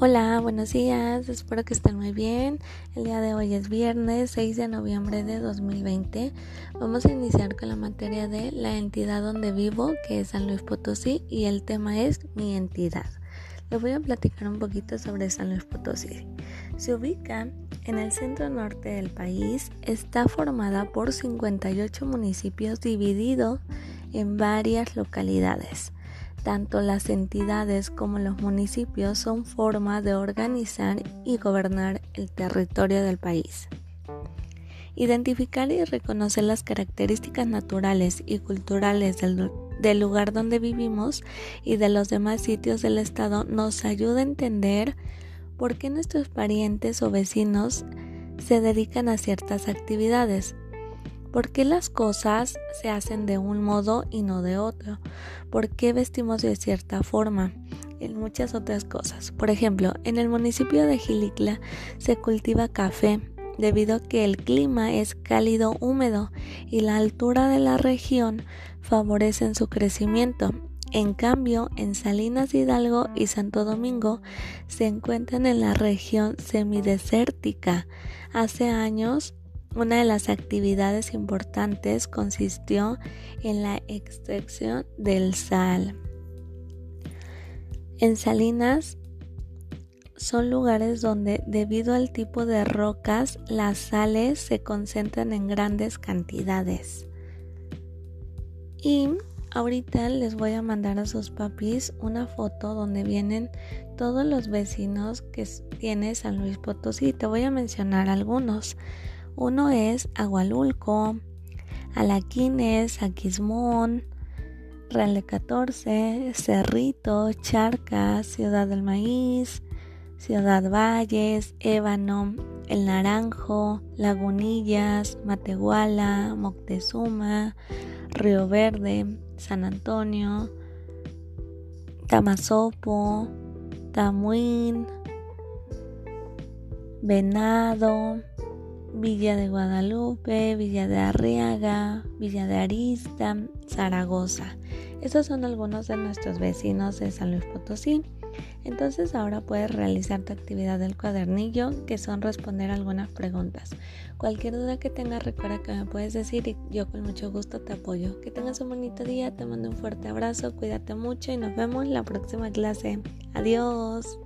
Hola, buenos días, espero que estén muy bien. El día de hoy es viernes 6 de noviembre de 2020. Vamos a iniciar con la materia de la entidad donde vivo, que es San Luis Potosí, y el tema es mi entidad. Les voy a platicar un poquito sobre San Luis Potosí. Se ubica en el centro norte del país, está formada por 58 municipios divididos en varias localidades. Tanto las entidades como los municipios son formas de organizar y gobernar el territorio del país. Identificar y reconocer las características naturales y culturales del, lugar donde vivimos y de los demás sitios del estado nos ayuda a entender por qué nuestros parientes o vecinos se dedican a ciertas actividades ¿Por qué las cosas se hacen de un modo y no de otro? ¿Por qué vestimos de cierta forma? En muchas otras cosas. Por ejemplo, en el municipio de Gilicla se cultiva café debido a que el clima es cálido húmedo y la altura de la región favorecen su crecimiento. En cambio, en Salinas Hidalgo y Santo Domingo se encuentran en la región semidesértica. Hace años una de las actividades importantes consistió en la extracción del sal. En Salinas son lugares donde debido al tipo de rocas las sales se concentran en grandes cantidades. Y ahorita les voy a mandar a sus papis una foto donde vienen todos los vecinos que tiene San Luis Potosí. Te voy a mencionar algunos. Uno es Agualulco, Alaquines, Aquismón, Real 14, Cerrito, Charcas, Ciudad del Maíz, Ciudad Valles, Ébano, El Naranjo, Lagunillas, Matehuala, Moctezuma, Río Verde, San Antonio, Tamazopo, Tamuín, Venado, Villa de Guadalupe, Villa de Arriaga, Villa de Arista, Zaragoza. Estos son algunos de nuestros vecinos de San Luis Potosí. Entonces ahora puedes realizar tu actividad del cuadernillo, que son responder algunas preguntas. Cualquier duda que tengas, recuerda que me puedes decir y yo con mucho gusto te apoyo. Que tengas un bonito día, te mando un fuerte abrazo, cuídate mucho y nos vemos en la próxima clase. Adiós.